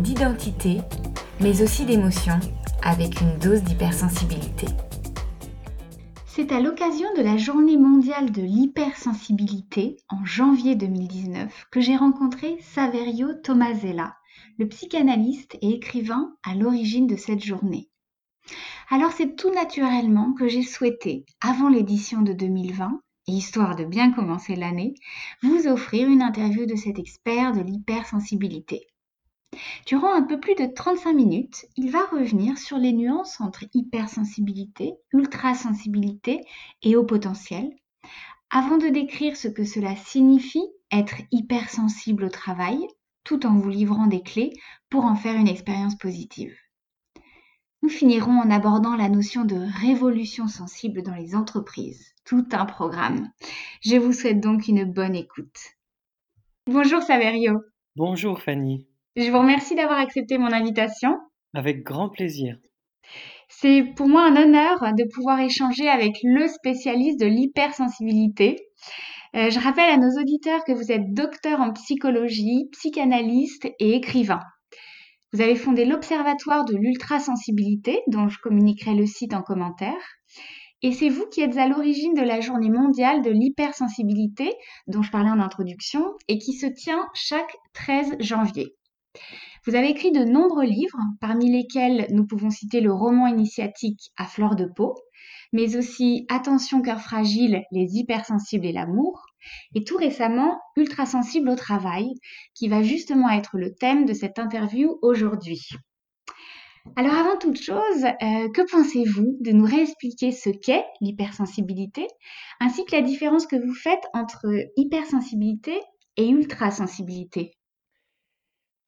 d'identité, mais aussi d'émotion, avec une dose d'hypersensibilité. C'est à l'occasion de la journée mondiale de l'hypersensibilité en janvier 2019 que j'ai rencontré Saverio Tomasella, le psychanalyste et écrivain à l'origine de cette journée. Alors c'est tout naturellement que j'ai souhaité, avant l'édition de 2020, et histoire de bien commencer l'année, vous offrir une interview de cet expert de l'hypersensibilité. Durant un peu plus de 35 minutes, il va revenir sur les nuances entre hypersensibilité, ultrasensibilité et haut potentiel, avant de décrire ce que cela signifie être hypersensible au travail, tout en vous livrant des clés pour en faire une expérience positive. Nous finirons en abordant la notion de révolution sensible dans les entreprises. Tout un programme. Je vous souhaite donc une bonne écoute. Bonjour Saverio. Bonjour Fanny. Je vous remercie d'avoir accepté mon invitation. Avec grand plaisir. C'est pour moi un honneur de pouvoir échanger avec le spécialiste de l'hypersensibilité. Euh, je rappelle à nos auditeurs que vous êtes docteur en psychologie, psychanalyste et écrivain. Vous avez fondé l'Observatoire de l'ultrasensibilité, dont je communiquerai le site en commentaire. Et c'est vous qui êtes à l'origine de la journée mondiale de l'hypersensibilité, dont je parlais en introduction, et qui se tient chaque 13 janvier. Vous avez écrit de nombreux livres, parmi lesquels nous pouvons citer le roman initiatique À fleur de peau, mais aussi Attention cœur fragile, les hypersensibles et l'amour, et tout récemment Ultra sensible au travail, qui va justement être le thème de cette interview aujourd'hui. Alors avant toute chose, euh, que pensez-vous de nous réexpliquer ce qu'est l'hypersensibilité, ainsi que la différence que vous faites entre hypersensibilité et ultrasensibilité?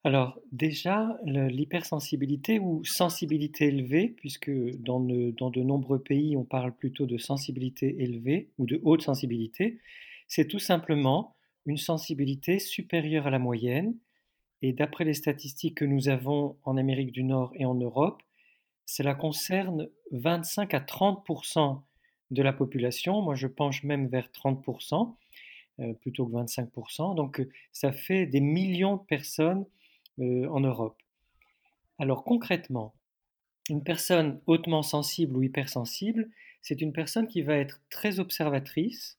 Alors déjà, l'hypersensibilité ou sensibilité élevée, puisque dans de, nombreux pays on parle plutôt de sensibilité élevée ou de haute sensibilité, c'est tout simplement une sensibilité supérieure à la moyenne. Et d'après les statistiques que nous avons en Amérique du Nord et en Europe, cela concerne 25 à 30% de la population. Moi, je penche même vers 30% euh, plutôt que 25% Donc, ça fait des millions de personnes euh, en Europe. Alors concrètement, une personne hautement sensible ou hypersensible, c'est une personne qui va être très observatrice,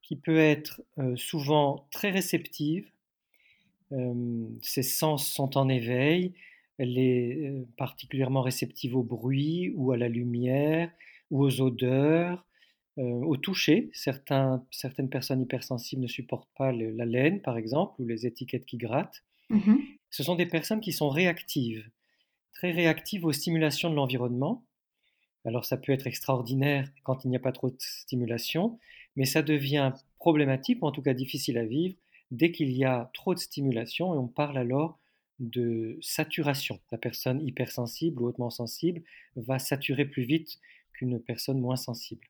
qui peut être euh, souvent très réceptive, euh, ses sens sont en éveil, elle est particulièrement réceptive au bruit ou à la lumière ou aux odeurs, au toucher. certaines personnes hypersensibles ne supportent pas la laine, par exemple, ou les étiquettes qui grattent. Mmh Ce sont des personnes qui sont réactives, très réactives aux stimulations de l'environnement. Alors ça peut être extraordinaire quand il n'y a pas trop de stimulation, mais ça devient problématique, ou en tout cas difficile à vivre, dès qu'il y a trop de stimulation, et on parle alors de saturation. La personne hypersensible ou hautement sensible va saturer plus vite qu'une personne moins sensible.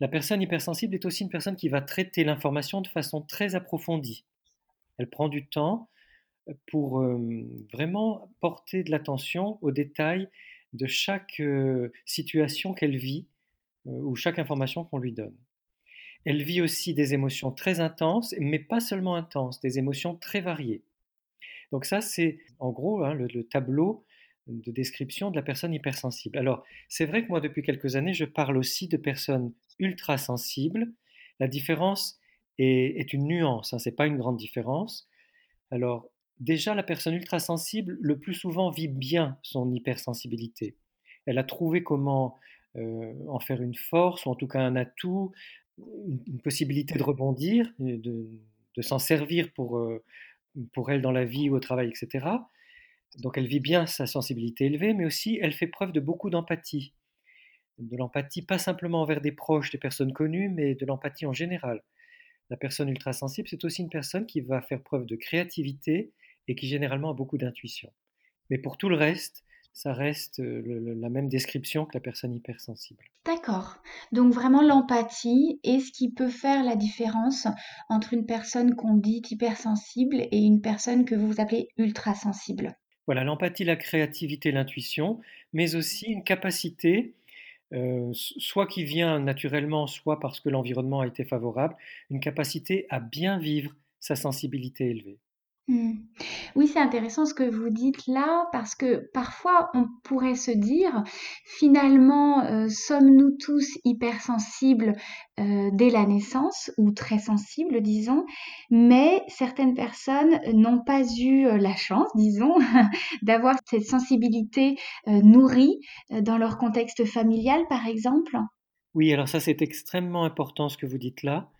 La personne hypersensible est aussi une personne qui va traiter l'information de façon très approfondie. Elle prend du temps pour vraiment porter de l'attention aux détails de chaque situation qu'elle vit ou chaque information qu'on lui donne. Elle vit aussi des émotions très intenses, mais pas seulement intenses, des émotions très variées. Donc ça, c'est en gros hein, le, tableau de description de la personne hypersensible. Alors, c'est vrai que moi, depuis quelques années, je parle aussi de personnes ultra sensibles. La différence est, une nuance, hein, ce n'est pas une grande différence. Alors, déjà la personne ultra sensible le plus souvent vit bien son hypersensibilité. Elle a trouvé comment euh, en faire une force, ou en tout cas un atout, une, possibilité de rebondir, de, s'en servir euh, pour elle dans la vie ou au travail, etc. Donc elle vit bien sa sensibilité élevée, mais aussi elle fait preuve de beaucoup d'empathie. De l'empathie pas simplement envers des proches, des personnes connues, mais de l'empathie en général. La personne ultra sensible, c'est aussi une personne qui va faire preuve de créativité et qui généralement a beaucoup d'intuition. Mais pour tout le reste, ça reste la même description que la personne hypersensible. D'accord. Donc vraiment l'empathie est ce qui peut faire la différence entre une personne qu'on dit hypersensible et une personne que vous appelez ultrasensible. Voilà, l'empathie, la créativité, l'intuition, mais aussi une capacité, soit qui vient naturellement, soit parce que l'environnement a été favorable, une capacité à bien vivre sa sensibilité élevée. Mmh. Oui, c'est intéressant ce que vous dites là, parce que parfois on pourrait se dire, finalement, euh, sommes-nous tous hypersensibles euh, dès la naissance, ou très sensibles, disons, mais certaines personnes n'ont pas eu euh, la chance, disons, d'avoir cette sensibilité nourrie dans leur contexte familial, par exemple? Oui, alors ça c'est extrêmement important ce que vous dites là.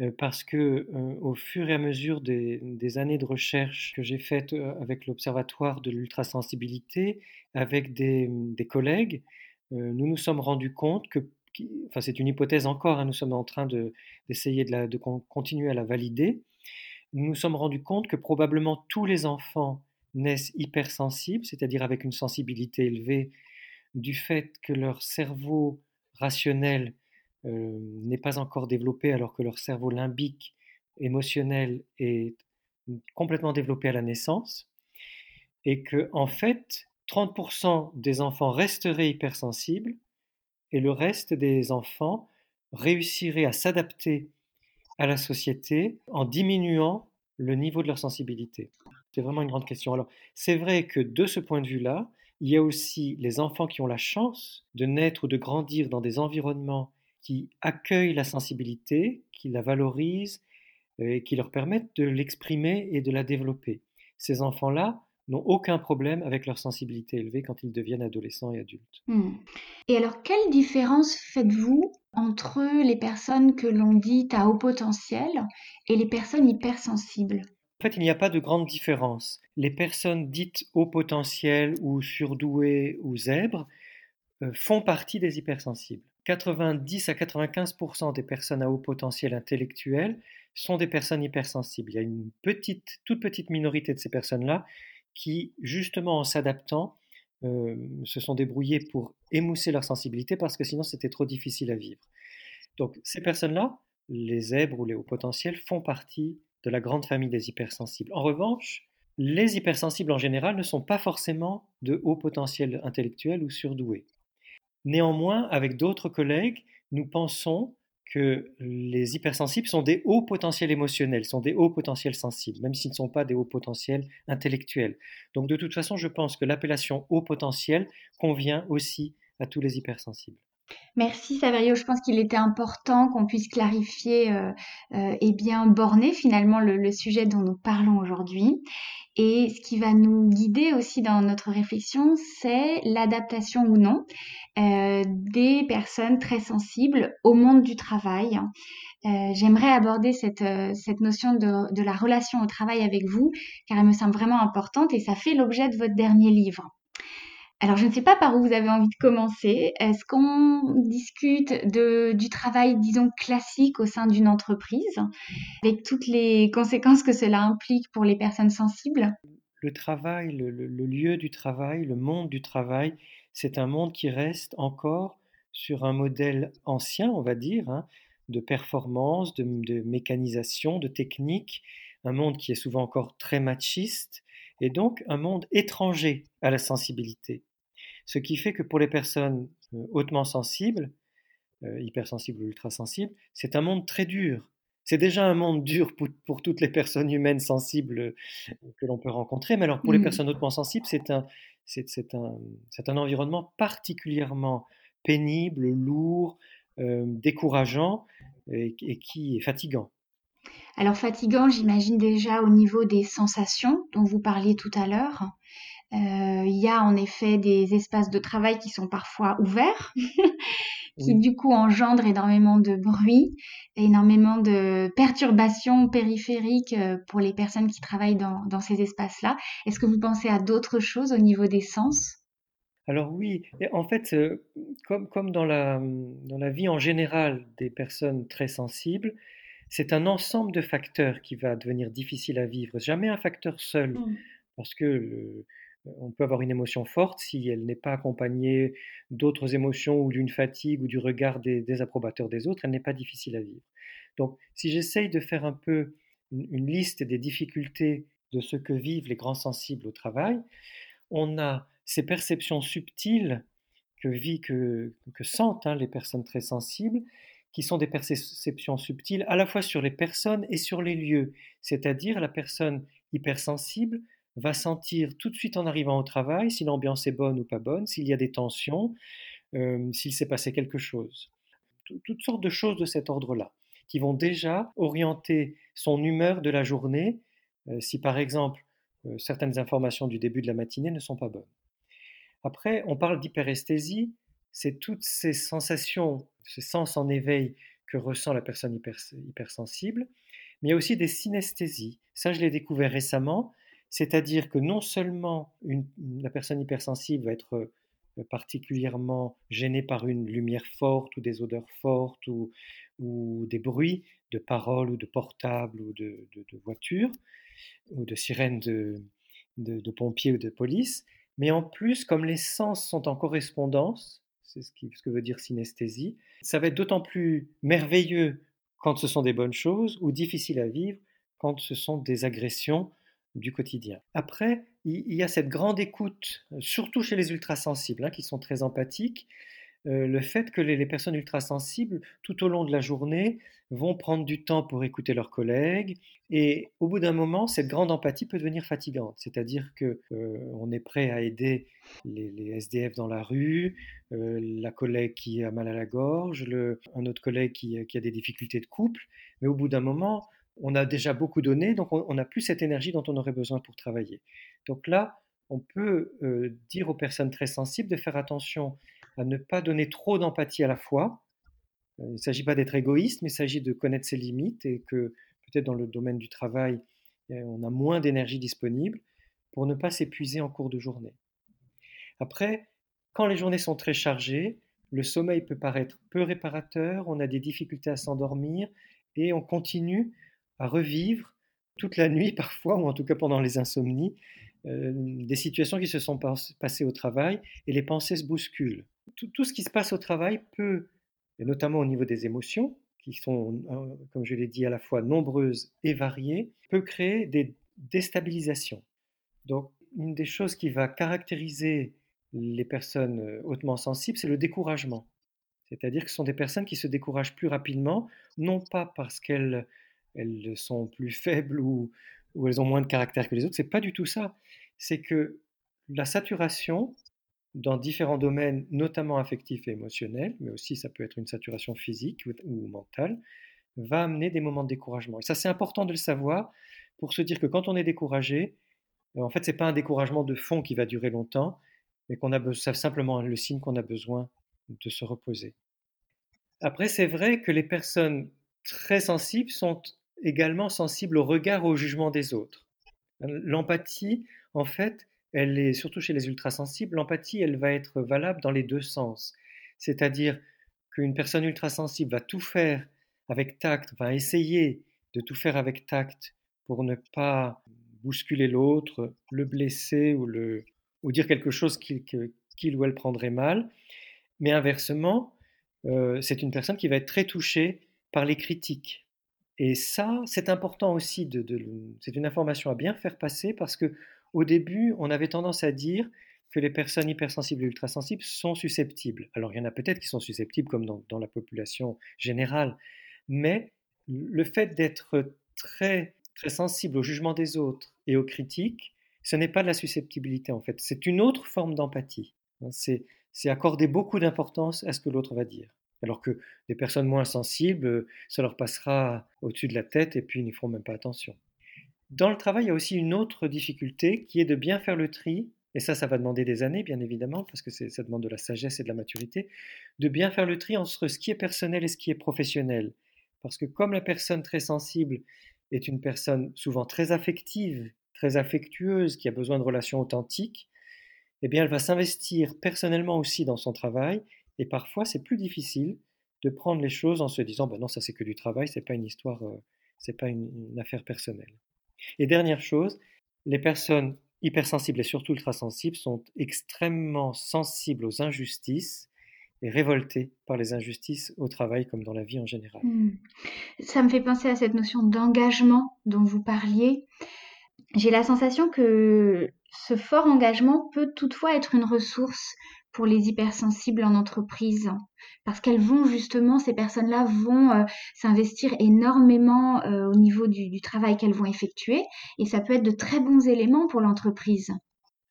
Euh, parce que euh, au fur et à mesure des, années de recherche que j'ai faites euh, avec l'Observatoire de l'ultrasensibilité, avec des, collègues, nous nous sommes rendus compte que, enfin c'est une hypothèse encore, hein, nous sommes en train d'essayer de, continuer à la valider, nous nous sommes rendus compte que probablement tous les enfants naissent hypersensibles, c'est-à-dire avec une sensibilité élevée, du fait que leur cerveau rationnel n'est pas encore développé alors que leur cerveau limbique émotionnel est complètement développé à la naissance et que en fait 30% des enfants resteraient hypersensibles et le reste des enfants réussiraient à s'adapter à la société en diminuant le niveau de leur sensibilité. C'est vraiment une grande question. Alors, c'est vrai que de ce point de vue-là, il y a aussi les enfants qui ont la chance de naître ou de grandir dans des environnements qui accueillent la sensibilité, qui la valorisent euh, et qui leur permettent de l'exprimer et de la développer. Ces enfants-là n'ont aucun problème avec leur sensibilité élevée quand ils deviennent adolescents et adultes. Hmm. Et alors, quelle différence faites-vous entre les personnes que l'on dit à haut potentiel et les personnes hypersensibles? En fait, il n'y a pas de grande différence. Les personnes dites haut potentiel ou surdouées ou zèbres euh, font partie des hypersensibles. 90 à 95% des personnes à haut potentiel intellectuel sont des personnes hypersensibles. Il y a une toute petite minorité de ces personnes-là qui, justement en s'adaptant, euh, se sont débrouillées pour émousser leur sensibilité parce que sinon c'était trop difficile à vivre. Donc ces personnes-là, les zèbres ou les hauts potentiels, font partie de la grande famille des hypersensibles. En revanche, les hypersensibles en général ne sont pas forcément de haut potentiel intellectuel ou surdoués. Néanmoins, avec d'autres collègues, nous pensons que les hypersensibles sont des hauts potentiels émotionnels, sont des hauts potentiels sensibles, même s'ils ne sont pas des hauts potentiels intellectuels. Donc de toute façon, je pense que l'appellation haut potentiel convient aussi à tous les hypersensibles. Merci Saverio, je pense qu'il était important qu'on puisse clarifier euh, euh, et bien borner finalement le, sujet dont nous parlons aujourd'hui. Et ce qui va nous guider aussi dans notre réflexion, c'est l'adaptation ou non euh, des personnes très sensibles au monde du travail. J'aimerais aborder cette, cette notion de, de la relation au travail avec vous, car elle me semble vraiment importante et ça fait l'objet de votre dernier livre. Alors, je ne sais pas par où vous avez envie de commencer. Est-ce qu'on discute de, du travail, disons, classique au sein d'une entreprise, avec toutes les conséquences que cela implique pour les personnes sensibles? Le travail, le, lieu du travail, le monde du travail, c'est un monde qui reste encore sur un modèle ancien, on va dire, hein, de performance, de, de mécanisation, de technique, un monde qui est souvent encore très machiste, et donc un monde étranger à la sensibilité. Ce qui fait que pour les personnes euh, hautement sensibles, euh, hypersensibles ou ultrasensibles, c'est un monde très dur. C'est déjà un monde dur pour, toutes les personnes humaines sensibles euh, que l'on peut rencontrer, mais alors pour les mmh. personnes hautement sensibles, c'est un, c'est, un, un, environnement particulièrement pénible, lourd, décourageant et, et qui est fatigant. Alors fatigant, j'imagine déjà au niveau des sensations dont vous parliez tout à l'heure. Euh, il y a en effet des espaces de travail qui sont parfois ouverts, qui du coup engendrent énormément de bruit, énormément de perturbations périphériques euh, pour les personnes qui travaillent dans, dans ces espaces-là. Est-ce que vous pensez à d'autres choses au niveau des sens? Alors oui, en fait, euh, comme, comme dans, la, dans la vie en général des personnes très sensibles, c'est un ensemble de facteurs qui va devenir difficile à vivre, jamais un facteur seul, Mmh. parce que on peut avoir une émotion forte si elle n'est pas accompagnée d'autres émotions ou d'une fatigue ou du regard des, des approbateurs des autres, elle n'est pas difficile à vivre. Donc, si j'essaye de faire un peu une, liste des difficultés de ce que vivent les grands sensibles au travail, on a ces perceptions subtiles que, vit, que, que sentent hein, les personnes très sensibles, qui sont des perceptions subtiles à la fois sur les personnes et sur les lieux. C'est-à-dire la personne hypersensible va sentir tout de suite en arrivant au travail si l'ambiance est bonne ou pas bonne, s'il y a des tensions, euh, s'il s'est passé quelque chose. Toutes sortes de choses de cet ordre-là, qui vont déjà orienter son humeur de la journée, euh, si par exemple euh, certaines informations du début de la matinée ne sont pas bonnes. Après, on parle d'hyperesthésie, c'est toutes ces sensations, ces sens en éveil que ressent la personne hyper, hypersensible, mais il y a aussi des synesthésies. Ça, je l'ai découvert récemment, c'est-à-dire que non seulement la personne hypersensible va être euh, particulièrement gênée par une lumière forte ou des odeurs fortes ou, des bruits de paroles ou de portables ou de, voitures ou de sirènes de, de, pompiers ou de police, mais en plus, comme les sens sont en correspondance, c'est ce, ce, que veut dire synesthésie, ça va être d'autant plus merveilleux quand ce sont des bonnes choses ou difficile à vivre quand ce sont des agressions du quotidien. Après, il y a cette grande écoute, surtout chez les ultrasensibles, hein, qui sont très empathiques, euh, le fait que les, les, personnes ultrasensibles, tout au long de la journée, vont prendre du temps pour écouter leurs collègues. Et au bout d'un moment, cette grande empathie peut devenir fatigante. C'est-à-dire qu'on euh, est prêt à aider les, SDF dans la rue, euh, la collègue qui a mal à la gorge, un autre collègue qui, a des difficultés de couple. Mais au bout d'un moment, on a déjà beaucoup donné, donc on n'a plus cette énergie dont on aurait besoin pour travailler. Donc là, on peut euh, dire aux personnes très sensibles de faire attention à ne pas donner trop d'empathie à la fois. Euh, il ne s'agit pas d'être égoïste, mais il s'agit de connaître ses limites et que peut-être dans le domaine du travail, euh, on a moins d'énergie disponible pour ne pas s'épuiser en cours de journée. Après, quand les journées sont très chargées, le sommeil peut paraître peu réparateur, on a des difficultés à s'endormir et on continue à revivre toute la nuit parfois, ou en tout cas pendant les insomnies, euh, des situations qui se sont pas, passées au travail et les pensées se bousculent. Tout, tout, ce qui se passe au travail peut, et notamment au niveau des émotions, qui sont, euh, comme je l'ai dit, à la fois nombreuses et variées, peut créer des déstabilisations. Donc, une des choses qui va caractériser les personnes euh, hautement sensibles, c'est le découragement. C'est-à-dire que ce sont des personnes qui se découragent plus rapidement, non pas parce qu'elles elles sont plus faibles ou, ou, elles ont moins de caractère que les autres. C'est pas du tout ça. C'est que la saturation dans différents domaines, notamment affectifs et émotionnels, mais aussi ça peut être une saturation physique ou, mentale, va amener des moments de découragement. Et ça, c'est important de le savoir pour se dire que quand on est découragé, en fait, c'est pas un découragement de fond qui va durer longtemps, mais qu'on a simplement le signe qu'on a besoin de se reposer. Après, c'est vrai que les personnes très sensibles sont également sensible au regard, au jugement des autres. L'empathie, en fait, elle est surtout chez les ultrasensibles, l'empathie, elle va être valable dans les deux sens. C'est-à-dire qu'une personne ultrasensible va tout faire avec tact, va essayer de tout faire avec tact pour ne pas bousculer l'autre, le blesser ou, le, ou dire quelque chose qu'il qu ou elle prendrait mal. Mais inversement, euh, c'est une personne qui va être très touchée par les critiques, et ça, c'est important aussi, c'est une information à bien faire passer parce que au début, on avait tendance à dire que les personnes hypersensibles et ultrasensibles sont susceptibles. Alors, il y en a peut-être qui sont susceptibles comme dans, dans la population générale, mais le fait d'être très, très sensible au jugement des autres et aux critiques, ce n'est pas de la susceptibilité en fait, c'est une autre forme d'empathie. Hein. C'est accorder beaucoup d'importance à ce que l'autre va dire. Alors que des personnes moins sensibles, euh, ça leur passera au-dessus de la tête et puis ils n'y feront même pas attention. Dans le travail, il y a aussi une autre difficulté qui est de bien faire le tri, et ça, ça va demander des années, bien évidemment, parce que ça demande de la sagesse et de la maturité, de bien faire le tri entre ce qui est personnel et ce qui est professionnel. Parce que comme la personne très sensible est une personne souvent très affective, très affectueuse, qui a besoin de relations authentiques, eh bien, elle va s'investir personnellement aussi dans son travail et parfois, c'est plus difficile de prendre les choses en se disant bah non ça c'est que du travail, c'est pas une histoire, euh, c'est pas une, affaire personnelle. Et dernière chose, les personnes hypersensibles et surtout ultrasensibles sont extrêmement sensibles aux injustices et révoltées par les injustices au travail comme dans la vie en général. Hmm. Ça me fait penser à cette notion d'engagement dont vous parliez. J'ai la sensation que ce fort engagement peut toutefois être une ressource pour les hypersensibles en entreprise parce qu'elles vont justement, ces personnes-là vont euh, s'investir énormément euh, au niveau du, travail qu'elles vont effectuer et ça peut être de très bons éléments pour l'entreprise.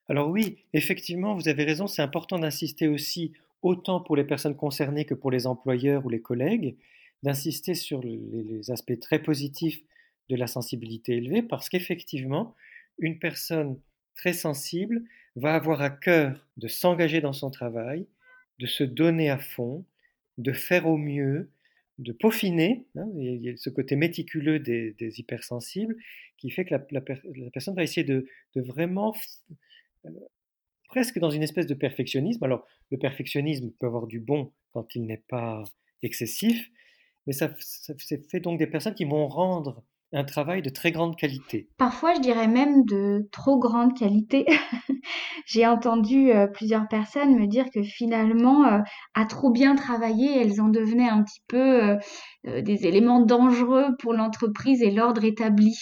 Alors oui, effectivement, vous avez raison, c'est important d'insister aussi, autant pour les personnes concernées que pour les employeurs ou les collègues, d'insister sur les aspects très positifs de la sensibilité élevée parce qu'effectivement, une personne très sensible va avoir à cœur de s'engager dans son travail, de se donner à fond, de faire au mieux, de peaufiner. Hein, il y a ce côté méticuleux des, hypersensibles qui fait que la, personne va essayer de, vraiment, euh, presque dans une espèce de perfectionnisme. Alors, le perfectionnisme peut avoir du bon quand il n'est pas excessif, mais ça, ça fait donc des personnes qui vont rendre un travail de très grande qualité. Parfois, je dirais même de trop grande qualité. J'ai entendu euh, plusieurs personnes me dire que finalement, euh, à trop bien travailler, elles en devenaient un petit peu euh, des éléments dangereux pour l'entreprise et l'ordre établi.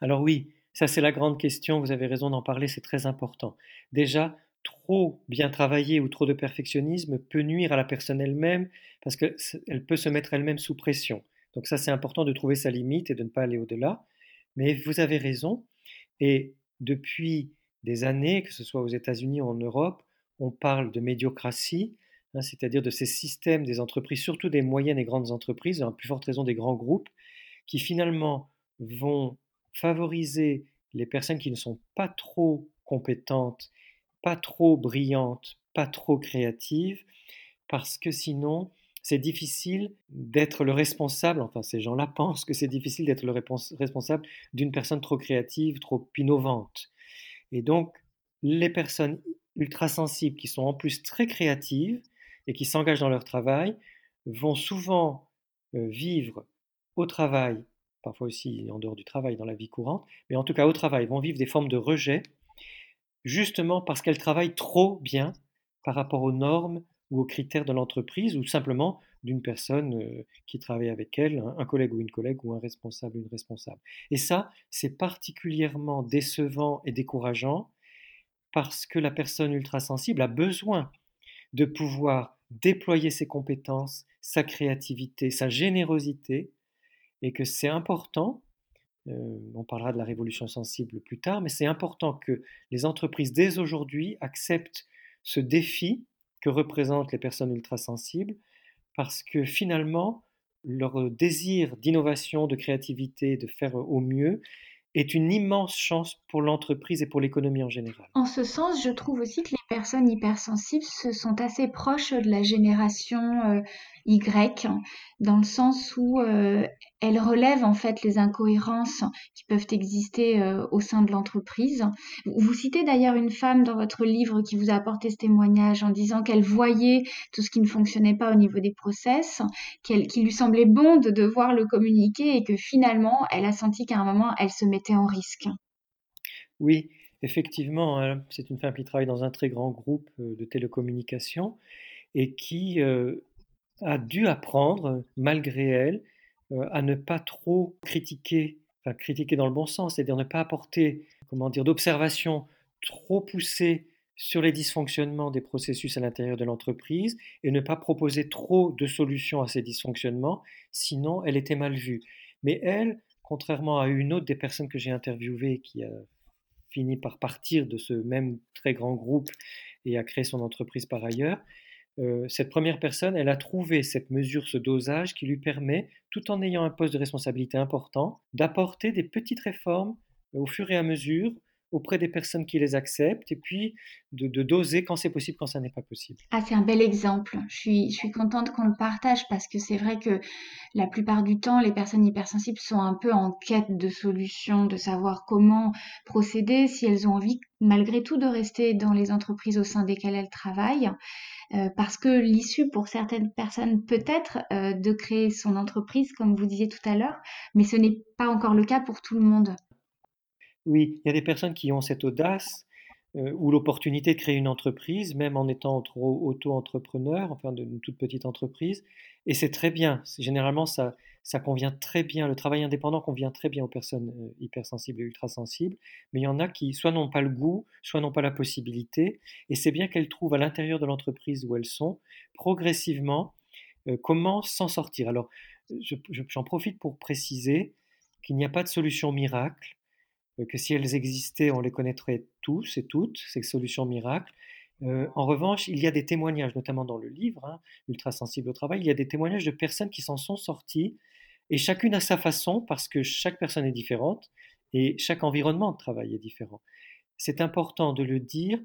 Alors oui, ça c'est la grande question, vous avez raison d'en parler, c'est très important. Déjà, trop bien travailler ou trop de perfectionnisme peut nuire à la personne elle-même parce qu'elle peut se mettre elle-même sous pression. Donc ça, c'est important de trouver sa limite et de ne pas aller au-delà. Mais vous avez raison. Et depuis des années, que ce soit aux États-Unis ou en Europe, on parle de médiocratie, hein, c'est-à-dire de ces systèmes des entreprises, surtout des moyennes et grandes entreprises, à plus forte raison des grands groupes, qui finalement vont favoriser les personnes qui ne sont pas trop compétentes, pas trop brillantes, pas trop créatives, parce que sinon, c'est difficile d'être le responsable, enfin ces gens-là pensent que c'est difficile d'être le responsable d'une personne trop créative, trop innovante. Et donc, les personnes ultra sensibles qui sont en plus très créatives et qui s'engagent dans leur travail vont souvent euh, vivre au travail, parfois aussi en dehors du travail, dans la vie courante, mais en tout cas au travail, vont vivre des formes de rejet, justement parce qu'elles travaillent trop bien par rapport aux normes ou aux critères de l'entreprise ou simplement d'une personne euh, qui travaille avec elle, un, collègue ou une collègue ou un responsable ou une responsable. Et ça, c'est particulièrement décevant et décourageant parce que la personne ultra-sensible a besoin de pouvoir déployer ses compétences, sa créativité, sa générosité, et que c'est important, euh, on parlera de la révolution sensible plus tard, mais c'est important que les entreprises dès aujourd'hui acceptent ce défi que représentent les personnes ultrasensibles, parce que finalement, leur désir d'innovation, de créativité, de faire au mieux, est une immense chance pour l'entreprise et pour l'économie en général. En ce sens, je trouve aussi que les personnes hypersensibles se sont assez proches de la génération euh, y, dans le sens où euh, elle relève en fait les incohérences qui peuvent exister euh, au sein de l'entreprise. Vous citez d'ailleurs une femme dans votre livre qui vous a apporté ce témoignage en disant qu'elle voyait tout ce qui ne fonctionnait pas au niveau des process, qu'il lui semblait bon de devoir le communiquer et que finalement elle a senti qu'à un moment elle se mettait en risque. Oui, effectivement, hein, c'est une femme qui travaille dans un très grand groupe euh, de télécommunications et qui a dû apprendre, malgré elle, euh, à ne pas trop critiquer, enfin critiquer dans le bon sens, c'est-à-dire ne pas apporter, comment dire, d'observation trop poussée sur les dysfonctionnements des processus à l'intérieur de l'entreprise et ne pas proposer trop de solutions à ces dysfonctionnements, sinon elle était mal vue. Mais elle, contrairement à une autre des personnes que j'ai interviewées qui a fini par partir de ce même très grand groupe et a créé son entreprise par ailleurs, euh, cette première personne, elle a trouvé cette mesure, ce dosage qui lui permet, tout en ayant un poste de responsabilité important, d'apporter des petites réformes euh, au fur et à mesure auprès des personnes qui les acceptent et puis de, doser quand c'est possible, quand ça n'est pas possible. Ah, c'est un bel exemple. Je suis, je suis contente qu'on le partage parce que c'est vrai que la plupart du temps, les personnes hypersensibles sont un peu en quête de solutions, de savoir comment procéder si elles ont envie malgré tout de rester dans les entreprises au sein desquelles elles travaillent. parce que l'issue pour certaines personnes peut être de créer son entreprise, comme vous disiez tout à l'heure, mais ce n'est pas encore le cas pour tout le monde. Oui, il y a des personnes qui ont cette audace ou l'opportunité de créer une entreprise, même en étant auto-entrepreneur, enfin d'une toute petite entreprise, et c'est très bien. Généralement, ça, ça convient très bien, le travail indépendant convient très bien aux personnes euh, hypersensibles et ultrasensibles, mais il y en a qui soit n'ont pas le goût, soit n'ont pas la possibilité, et c'est bien qu'elles trouvent à l'intérieur de l'entreprise où elles sont, progressivement, euh, comment s'en sortir. Alors, j'en profite pour préciser qu'il n'y a pas de solution miracle, euh, que si elles existaient, on les connaîtrait tous et toutes, ces solutions miracles, euh, en revanche, il y a des témoignages, notamment dans le livre, hein, Ultra sensible au travail, il y a des témoignages de personnes qui s'en sont sorties, et chacune à sa façon, parce que chaque personne est différente, et chaque environnement de travail est différent. C'est important de le dire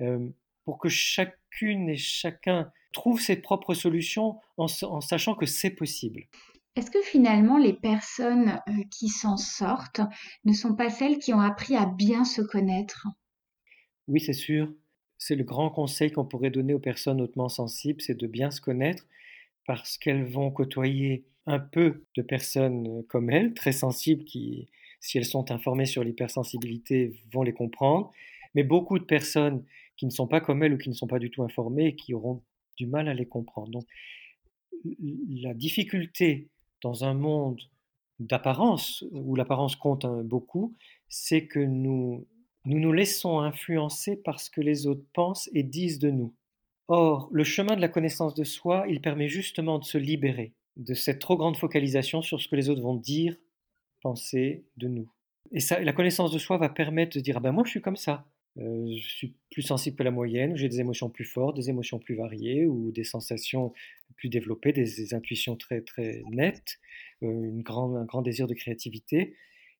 euh, pour que chacune et chacun trouve ses propres solutions en, sachant que c'est possible. Est-ce que finalement les personnes euh, qui s'en sortent ne sont pas celles qui ont appris à bien se connaître? Oui, c'est sûr. C'est le grand conseil qu'on pourrait donner aux personnes hautement sensibles, c'est de bien se connaître parce qu'elles vont côtoyer un peu de personnes euh, comme elles, très sensibles, qui, si elles sont informées sur l'hypersensibilité, vont les comprendre, mais beaucoup de personnes qui ne sont pas comme elles ou qui ne sont pas du tout informées et qui auront du mal à les comprendre. Donc, la difficulté dans un monde d'apparence, où l'apparence compte hein, beaucoup, c'est que nous nous nous laissons influencer par ce que les autres pensent et disent de nous. Or, le chemin de la connaissance de soi, il permet justement de se libérer de cette trop grande focalisation sur ce que les autres vont dire, penser de nous. Et ça, la connaissance de soi va permettre de dire ah ben moi je suis comme ça, je suis plus sensible que la moyenne, j'ai des émotions plus fortes, des émotions plus variées ou des sensations plus développées, des, intuitions très très nettes, euh, une un grand désir de créativité.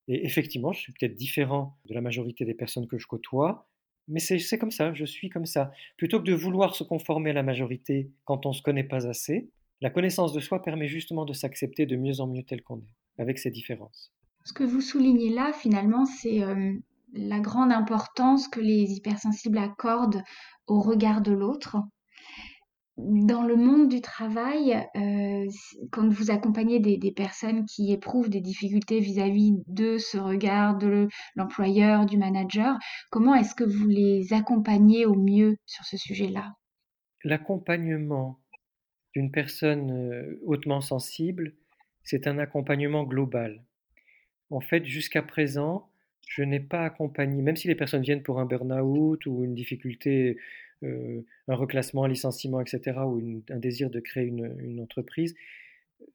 Et effectivement, je suis peut-être différent de la majorité des personnes que je côtoie, mais c'est comme ça, je suis comme ça. Plutôt que de vouloir se conformer à la majorité quand on ne se connaît pas assez, la connaissance de soi permet justement de s'accepter de mieux en mieux tel qu'on est, avec ses différences. Ce que vous soulignez là, finalement, c'est euh, la grande importance que les hypersensibles accordent au regard de l'autre dans le monde du travail, euh, quand vous accompagnez des, personnes qui éprouvent des difficultés vis-à-vis de ce regard de l'employeur, du manager, comment est-ce que vous les accompagnez au mieux sur ce sujet-là? L'accompagnement d'une personne euh, hautement sensible, c'est un accompagnement global. En fait, jusqu'à présent, je n'ai pas accompagné, même si les personnes viennent pour un burn-out ou une difficulté un reclassement, un licenciement, etc., ou un désir de créer une, entreprise,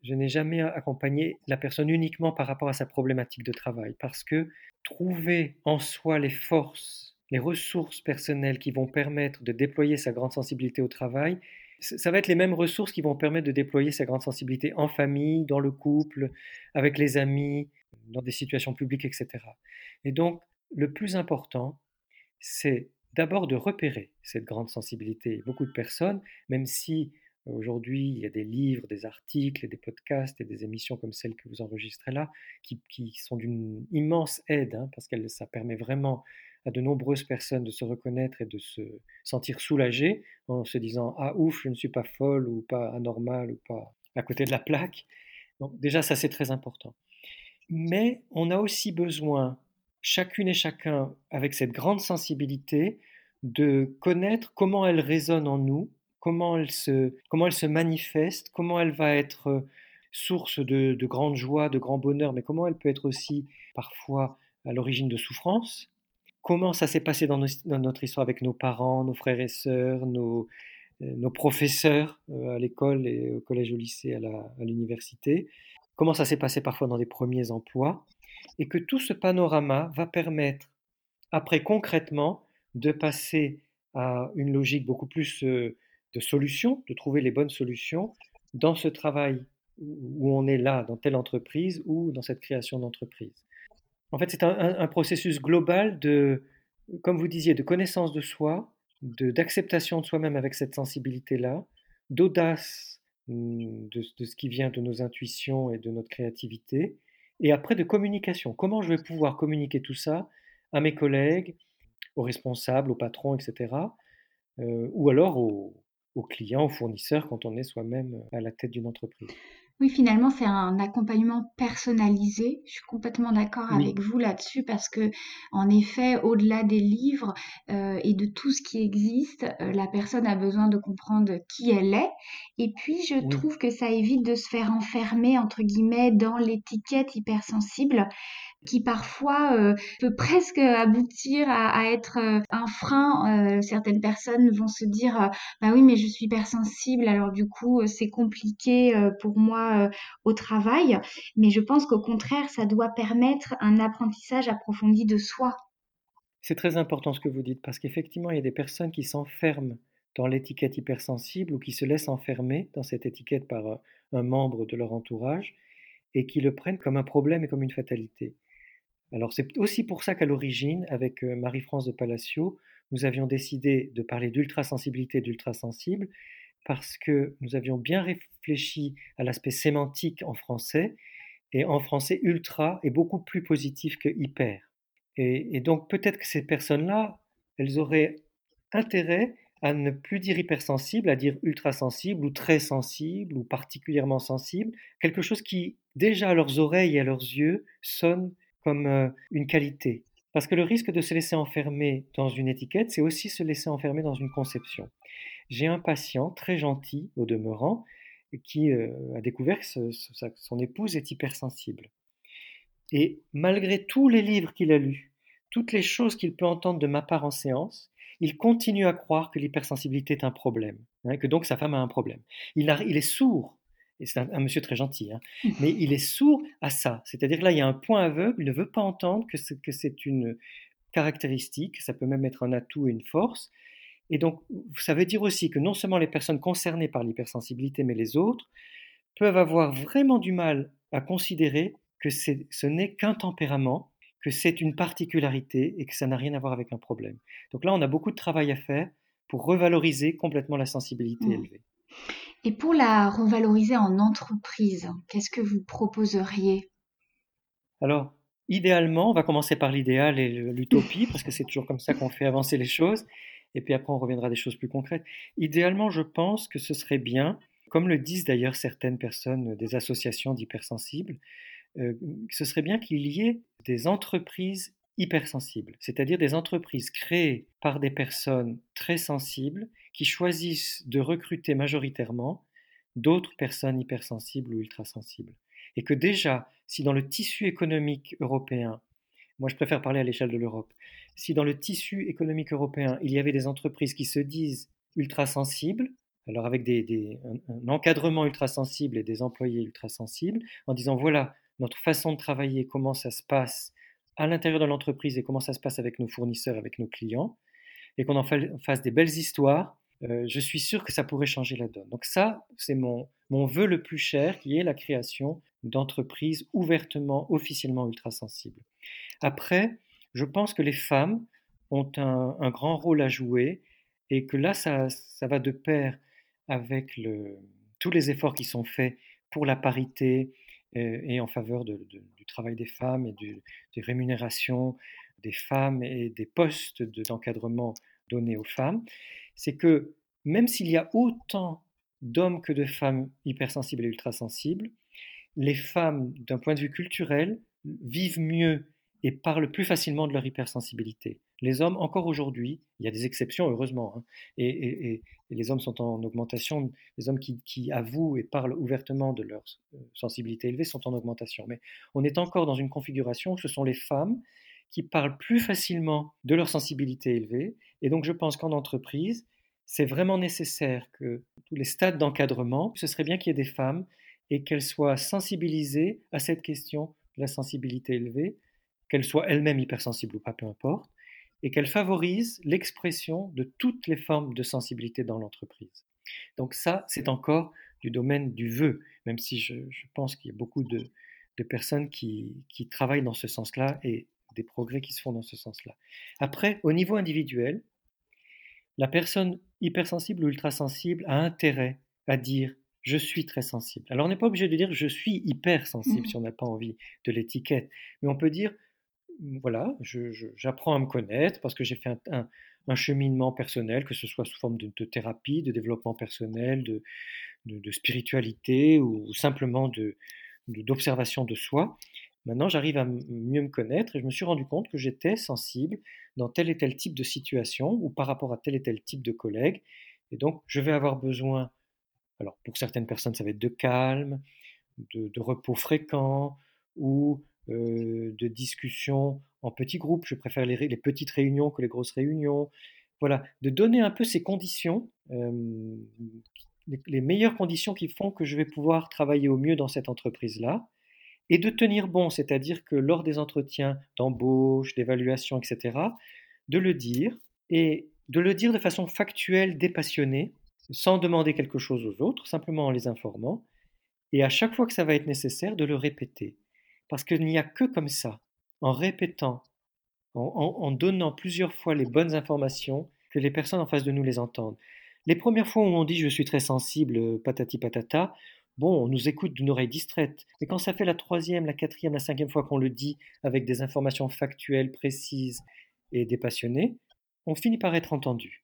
je n'ai jamais accompagné la personne uniquement par rapport à sa problématique de travail, parce que trouver en soi les forces, les ressources personnelles qui vont permettre de déployer sa grande sensibilité au travail, ça va être les mêmes ressources qui vont permettre de déployer sa grande sensibilité en famille, dans le couple, avec les amis, dans des situations publiques, etc. Et donc, le plus important, c'est d'abord de repérer cette grande sensibilité. Beaucoup de personnes, même si aujourd'hui il y a des livres, des articles, des podcasts et des émissions comme celle que vous enregistrez là, qui, sont d'une immense aide, hein, parce que ça permet vraiment à de nombreuses personnes de se reconnaître et de se sentir soulagées en se disant ah ouf je ne suis pas folle ou pas anormale ou pas à côté de la plaque. Donc déjà ça c'est très important. Mais on a aussi besoin chacune et chacun, avec cette grande sensibilité, de connaître comment elle résonne en nous, comment elle se, comment elle se manifeste, comment elle va être euh, source de, grande joie, de grand bonheur, mais comment elle peut être aussi parfois à l'origine de souffrance. Comment ça s'est passé dans, notre histoire avec nos parents, nos frères et sœurs, nos, euh, professeurs euh, à l'école et au collège, au lycée, à l'université. Comment ça s'est passé parfois dans les premiers emplois et que tout ce panorama va permettre, après concrètement, de passer à une logique beaucoup plus euh, de solutions, de trouver les bonnes solutions dans ce travail où on est là, dans telle entreprise ou dans cette création d'entreprise. En fait, c'est un, processus global de, comme vous disiez, de connaissance de soi, d'acceptation de, soi-même avec cette sensibilité-là, d'audace de, de, ce qui vient de nos intuitions et de notre créativité, et après de communication. Comment je vais pouvoir communiquer tout ça à mes collègues, aux responsables, aux patrons, etc. Euh, ou alors aux clients, aux fournisseurs quand on est soi-même à la tête d'une entreprise? Oui, finalement, c'est un accompagnement personnalisé. Je suis complètement d'accord avec vous là-dessus parce que, en effet, au-delà des livres, euh, et de tout ce qui existe, euh, la personne a besoin de comprendre qui elle est. Et puis, je trouve que ça évite de se faire enfermer, entre guillemets, dans l'étiquette hypersensible qui parfois euh, peut presque aboutir à, être euh, un frein. Euh, certaines personnes vont se dire bah oui mais je suis hypersensible alors du coup c'est compliqué pour moi au travail. Mais je pense qu'au contraire ça doit permettre un apprentissage approfondi de soi. C'est très important ce que vous dites parce qu'effectivement il y a des personnes qui s'enferment dans l'étiquette hypersensible ou qui se laissent enfermer dans cette étiquette par un membre de leur entourage et qui le prennent comme un problème et comme une fatalité. Alors c'est aussi pour ça qu'à l'origine, avec Marie-France de Palacio, nous avions décidé de parler d'ultrasensibilité et d'ultrasensible parce que nous avions bien réfléchi à l'aspect sémantique en français, et en français, ultra est beaucoup plus positif que hyper. Et, et donc peut-être que ces personnes-là, elles auraient intérêt à ne plus dire hypersensible, à dire ultrasensible ou très sensible ou particulièrement sensible, quelque chose qui déjà à leurs oreilles et à leurs yeux sonne comme euh, une qualité. Parce que le risque de se laisser enfermer dans une étiquette, c'est aussi se laisser enfermer dans une conception. J'ai un patient très gentil au demeurant qui euh, a découvert que son épouse est hypersensible. Et malgré tous les livres qu'il a lus, toutes les choses qu'il peut entendre de ma part en séance, il continue à croire que l'hypersensibilité est un problème, hein, que donc sa femme a un problème. Il, il est sourd et c'est un, monsieur très gentil, hein. mmh. mais il est sourd à ça. C'est-à-dire là, il y a un point aveugle, il ne veut pas entendre que c'est une caractéristique, ça peut même être un atout et une force. Et donc, ça veut dire aussi que non seulement les personnes concernées par l'hypersensibilité, mais les autres, peuvent avoir vraiment du mal à considérer que ce n'est qu'un tempérament, que c'est une particularité et que ça n'a rien à voir avec un problème. Donc là, on a beaucoup de travail à faire pour revaloriser complètement la sensibilité mmh. élevée. Et pour la revaloriser en entreprise, qu'est-ce que vous proposeriez? Alors, idéalement, on va commencer par l'idéal et l'utopie, parce que c'est toujours comme ça qu'on fait avancer les choses, et puis après on reviendra à des choses plus concrètes. Idéalement, je pense que ce serait bien, comme le disent d'ailleurs certaines personnes des associations d'hypersensibles, euh, ce serait bien qu'il y ait des entreprises hypersensibles, c'est-à-dire des entreprises créées par des personnes très sensibles qui choisissent de recruter majoritairement d'autres personnes hypersensibles ou ultrasensibles. Et que déjà, si dans le tissu économique européen, moi je préfère parler à l'échelle de l'Europe, si dans le tissu économique européen, il y avait des entreprises qui se disent ultrasensibles, alors avec des, un, encadrement ultrasensible et des employés ultrasensibles, en disant voilà notre façon de travailler, comment ça se passe à l'intérieur de l'entreprise et comment ça se passe avec nos fournisseurs, avec nos clients, et qu'on en fasse des belles histoires euh, je suis sûr que ça pourrait changer la donne. Donc ça, c'est mon, mon vœu le plus cher, qui est la création d'entreprises ouvertement, officiellement ultra-sensibles. Après, je pense que les femmes ont un, grand rôle à jouer et que là, ça, ça va de pair avec tous les efforts qui sont faits pour la parité euh, et, en faveur du travail des femmes et des rémunérations des femmes et des postes d'encadrement donnés aux femmes c'est que même s'il y a autant d'hommes que de femmes hypersensibles et ultrasensibles, les femmes, d'un point de vue culturel, vivent mieux et parlent plus facilement de leur hypersensibilité. Les hommes, encore aujourd'hui, il y a des exceptions, heureusement, hein, et, les hommes sont en augmentation, les hommes qui, avouent et parlent ouvertement de leur euh, sensibilité élevée sont en augmentation. Mais on est encore dans une configuration où ce sont les femmes qui parlent plus facilement de leur sensibilité élevée. Et donc je pense qu'en entreprise, c'est vraiment nécessaire que tous les stades d'encadrement, ce serait bien qu'il y ait des femmes et qu'elles soient sensibilisées à cette question de la sensibilité élevée, qu'elles soient elles-mêmes hypersensibles ou pas, peu importe, et qu'elles favorisent l'expression de toutes les formes de sensibilité dans l'entreprise. Donc ça, c'est encore du domaine du vœu, même si je, pense qu'il y a beaucoup de, personnes qui, travaillent dans ce sens-là et des progrès qui se font dans ce sens-là. Après, au niveau individuel, la personne hypersensible ou ultrasensible a intérêt à dire je suis très sensible. Alors on n'est pas obligé de dire je suis hypersensible mmh. si on n'a pas envie de l'étiquette, mais on peut dire voilà, j'apprends à me connaître parce que j'ai fait un, cheminement personnel, que ce soit sous forme de, thérapie, de développement personnel, de, de spiritualité ou simplement d'observation de, soi. Maintenant, j'arrive à mieux me connaître et je me suis rendu compte que j'étais sensible dans tel et tel type de situation ou par rapport à tel et tel type de collègue. Et donc, je vais avoir besoin, alors pour certaines personnes, ça va être de calme, de, repos fréquent ou euh, de discussions en petits groupes. Je préfère les, petites réunions que les grosses réunions. Voilà, de donner un peu ces conditions, les meilleures conditions qui font que je vais pouvoir travailler au mieux dans cette entreprise-là et de tenir bon, c'est-à-dire que lors des entretiens d'embauche, d'évaluation, etc., de le dire et de le dire de façon factuelle, dépassionnée, sans demander quelque chose aux autres, simplement en les informant, et à chaque fois que ça va être nécessaire, de le répéter. Parce qu'il n'y a que comme ça, en répétant, en, donnant plusieurs fois les bonnes informations, que les personnes en face de nous les entendent. Les premières fois où on dit je suis très sensible, patati patata, bon, on nous écoute d'une oreille distraite. Mais quand ça fait la troisième, la quatrième, la cinquième fois qu'on le dit avec des informations factuelles, précises et dépassionnées, on finit par être entendu.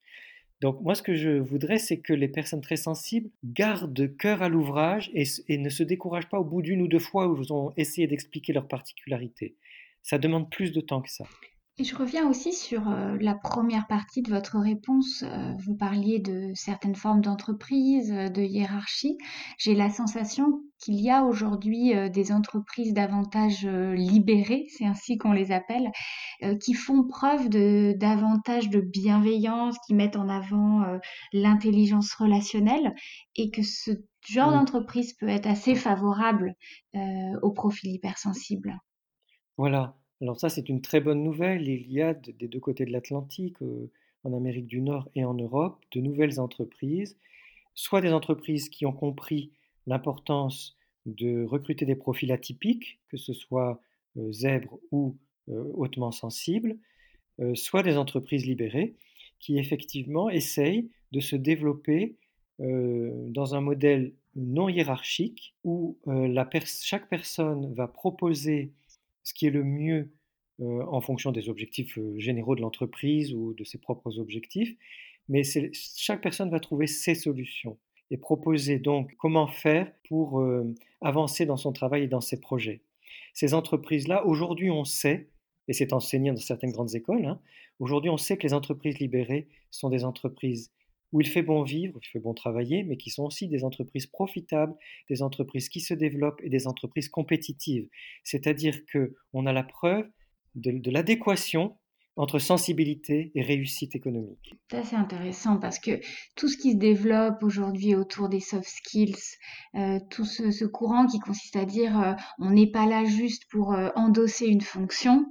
Donc moi, ce que je voudrais, c'est que les personnes très sensibles gardent cœur à l'ouvrage et, ne se découragent pas au bout d'une ou deux fois où ils ont essayé d'expliquer leur particularité. Ça demande plus de temps que ça. Et je reviens aussi sur euh, la première partie de votre réponse. Euh, vous parliez de certaines formes d'entreprise, euh, de hiérarchie. J'ai la sensation qu'il y a aujourd'hui des entreprises davantage libérées, c'est ainsi qu'on les appelle, qui font preuve de davantage de bienveillance, qui mettent en avant l'intelligence relationnelle et que ce genre d'entreprise peut être assez favorable au profil hypersensible. Voilà, alors ça, c'est une très bonne nouvelle. Il y a des deux côtés de l'Atlantique, en Amérique du Nord et en Europe, de nouvelles entreprises, soit des entreprises qui ont compris l'importance de recruter des profils atypiques, que ce soit zèbres ou hautement sensibles, soit des entreprises libérées qui effectivement essayent de se développer dans un modèle non hiérarchique où chaque personne va proposer ce qui est le mieux en fonction des objectifs généraux de l'entreprise ou de ses propres objectifs, mais chaque personne va trouver ses solutions et proposer donc comment faire pour avancer dans son travail et dans ses projets. Ces entreprises-là, aujourd'hui on sait, et c'est enseigné dans certaines grandes écoles, hein, aujourd'hui on sait que les entreprises libérées sont des entreprises où il fait bon vivre, il fait bon travailler, mais qui sont aussi des entreprises profitables, des entreprises qui se développent et des entreprises compétitives. C'est-à-dire qu'on a la preuve de, l'adéquation entre sensibilité et réussite économique. Ça, c'est intéressant parce que tout ce qui se développe aujourd'hui autour des soft skills, euh, tout ce, courant qui consiste à dire euh, on n'est pas là juste pour euh, endosser une fonction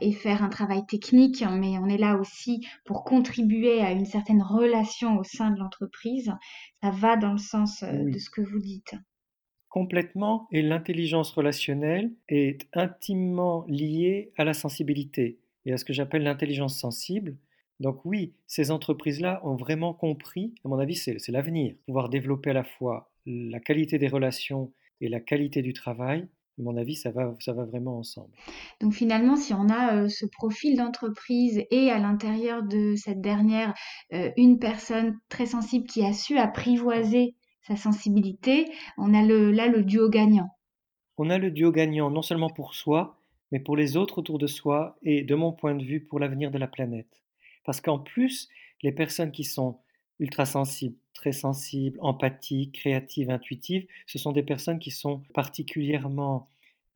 et faire un travail technique, mais on est là aussi pour contribuer à une certaine relation au sein de l'entreprise, ça va dans le sens de ce que vous dites. Complètement et l'intelligence relationnelle est intimement liée à la sensibilité et à ce que j'appelle l'intelligence sensible. Donc oui, ces entreprises-là ont vraiment compris, à mon avis c'est l'avenir, pouvoir développer à la fois la qualité des relations et la qualité du travail. À mon avis, ça va, ça va vraiment ensemble. Donc finalement, si on a euh, ce profil d'entreprise et à l'intérieur de cette dernière, euh, une personne très sensible qui a su apprivoiser sa sensibilité, on a le, là le duo gagnant. On a le duo gagnant non seulement pour soi, mais pour les autres autour de soi et de mon point de vue pour l'avenir de la planète. Parce qu'en plus, les personnes qui sont ultra sensibles, très sensibles, empathiques, créatives, intuitives, ce sont des personnes qui sont particulièrement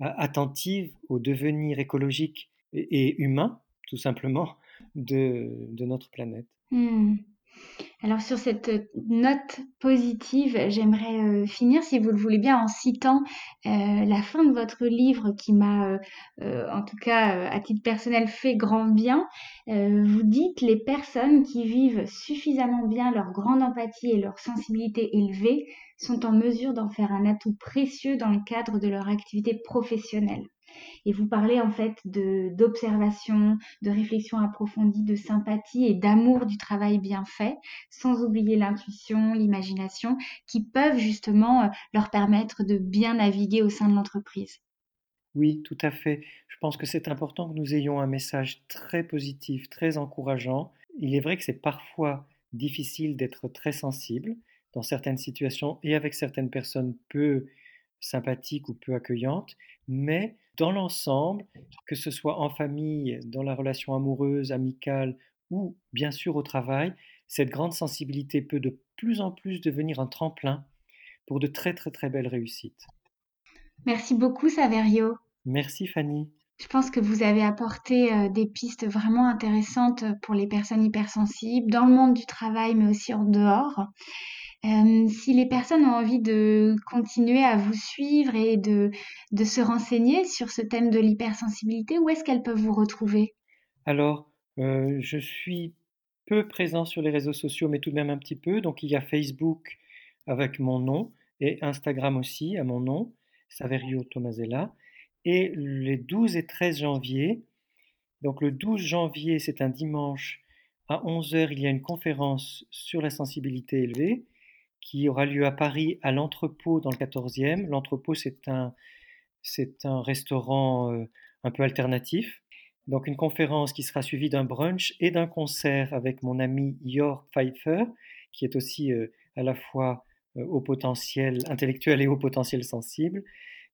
euh, attentives au devenir écologique et, humain, tout simplement, de, notre planète. Hmm. Alors sur cette note positive, j'aimerais euh, finir, si vous le voulez bien, en citant euh, la fin de votre livre qui m'a, euh, en tout cas à titre personnel, fait grand bien. vous dites les personnes qui vivent suffisamment bien leur grande empathie et leur sensibilité élevée sont en mesure d'en faire un atout précieux dans le cadre de leur activité professionnelle. Et vous parlez en fait d'observation, de, réflexion approfondie, de sympathie et d'amour du travail bien fait, sans oublier l'intuition, l'imagination, qui peuvent justement euh, leur permettre de bien naviguer au sein de l'entreprise. Oui, tout à fait. Je pense que c'est important que nous ayons un message très positif, très encourageant. Il est vrai que c'est parfois difficile d'être très sensible dans certaines situations et avec certaines personnes peu sympathiques ou peu accueillantes, mais dans l'ensemble, que ce soit en famille, dans la relation amoureuse, amicale ou bien sûr au travail, cette grande sensibilité peut de plus en plus devenir un tremplin pour de très très très belles réussites. Merci beaucoup Saverio. Merci Fanny. Je pense que vous avez apporté euh, des pistes vraiment intéressantes pour les personnes hypersensibles dans le monde du travail mais aussi en dehors. Euh, si les personnes ont envie de continuer à vous suivre et de, se renseigner sur ce thème de l'hypersensibilité, où est-ce qu'elles peuvent vous retrouver? Alors, euh, je suis peu présent sur les réseaux sociaux, mais tout de même un petit peu. Donc, il y a Facebook avec mon nom et Instagram aussi à mon nom, Saverio Tomasella. Et les 12 et 13 janvier, donc le 12 janvier, c'est un dimanche, à 11h, il y a une conférence sur la sensibilité élevée qui aura lieu à Paris à l'Entrepôt dans le 14e. L'Entrepôt, c'est un, c'est un restaurant euh, un peu alternatif. Donc une conférence qui sera suivie d'un brunch et d'un concert avec mon ami Jörg Pfeiffer, qui est aussi euh, à la fois euh, au potentiel intellectuel et au potentiel sensible,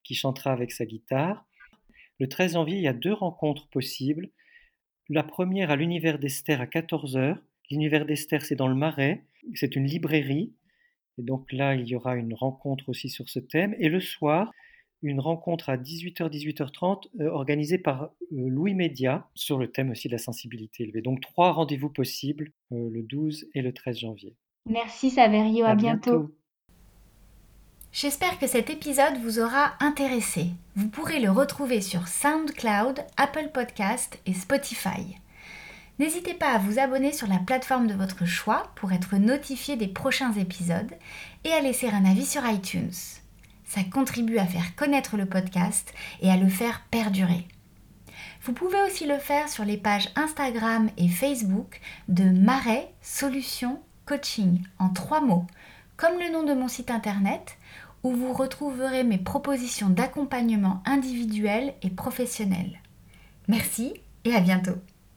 qui chantera avec sa guitare. Le 13 janvier, il y a deux rencontres possibles. La première à l'univers d'Esther à 14h. L'univers d'Esther, c'est dans le Marais. C'est une librairie et donc là, il y aura une rencontre aussi sur ce thème. Et le soir, une rencontre à 18h, 18h30 euh, organisée par euh, Louis Média sur le thème aussi de la sensibilité élevée. Donc trois rendez-vous possibles euh, le 12 et le 13 janvier. Merci Saverio, à, bientôt. J'espère que cet épisode vous aura intéressé. Vous pourrez le retrouver sur SoundCloud, Apple Podcast et Spotify. N'hésitez pas à vous abonner sur la plateforme de votre choix pour être notifié des prochains épisodes et à laisser un avis sur iTunes. Ça contribue à faire connaître le podcast et à le faire perdurer. Vous pouvez aussi le faire sur les pages Instagram et Facebook de Marais Solutions Coaching en trois mots, comme le nom de mon site internet, où vous retrouverez mes propositions d'accompagnement individuel et professionnel. Merci et à bientôt